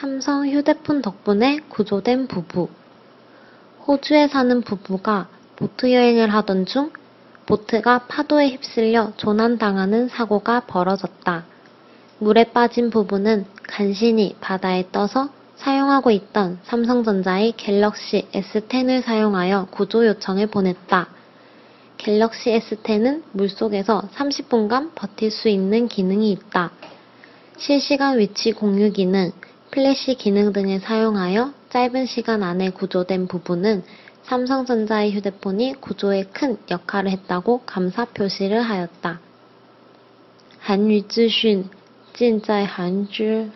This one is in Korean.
삼성 휴대폰 덕분에 구조된 부부. 호주에 사는 부부가 보트 여행을 하던 중 보트가 파도에 휩쓸려 조난당하는 사고가 벌어졌다. 물에 빠진 부부는 간신히 바다에 떠서 사용하고 있던 삼성전자의 갤럭시 S10을 사용하여 구조 요청을 보냈다. 갤럭시 S10은 물속에서 30분간 버틸 수 있는 기능이 있다. 실시간 위치 공유 기능, 플래시 기능 등을 사용하여 짧은 시간 안에 구조된 부부는 삼성전자의 휴대폰이 구조에 큰 역할을 했다고 감사 표시를 하였다. 한유资讯尽在韩知